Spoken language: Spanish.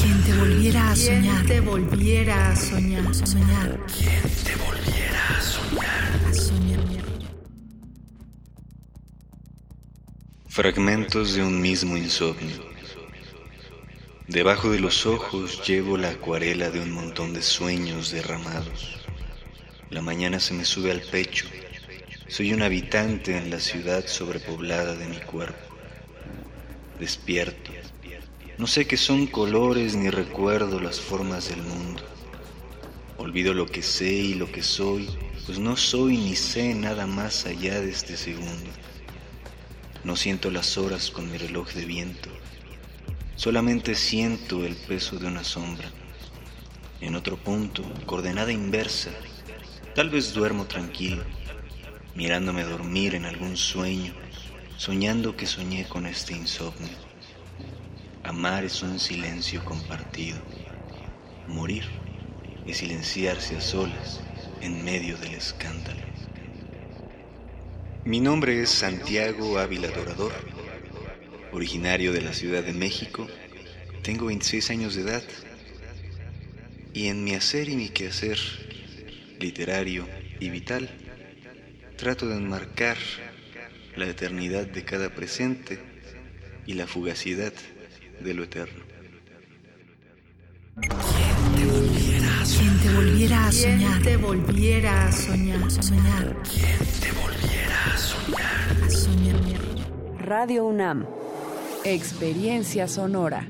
Quien te volviera a soñar. te volviera a soñar. Soñar. Quien te volviera a soñar. A soñar. Fragmentos de un mismo insomnio. Debajo de los ojos llevo la acuarela de un montón de sueños derramados. La mañana se me sube al pecho. Soy un habitante en la ciudad sobrepoblada de mi cuerpo. Despierto. No sé qué son colores ni recuerdo las formas del mundo. Olvido lo que sé y lo que soy, pues no soy ni sé nada más allá de este segundo. No siento las horas con mi reloj de viento. Solamente siento el peso de una sombra. En otro punto, coordenada inversa, tal vez duermo tranquilo, mirándome dormir en algún sueño, soñando que soñé con este insomnio. Amar es un silencio compartido. Morir es silenciarse a solas en medio del escándalo. Mi nombre es Santiago Ávila Dorador, originario de la Ciudad de México. Tengo 26 años de edad y en mi hacer y mi quehacer literario y vital trato de enmarcar la eternidad de cada presente y la fugacidad de lo eterno. Quien te volviera a soñar. te volviera a soñar. Soñar. Quien te volviera a soñar. A soñar. Radio UNAM. Experiencia sonora.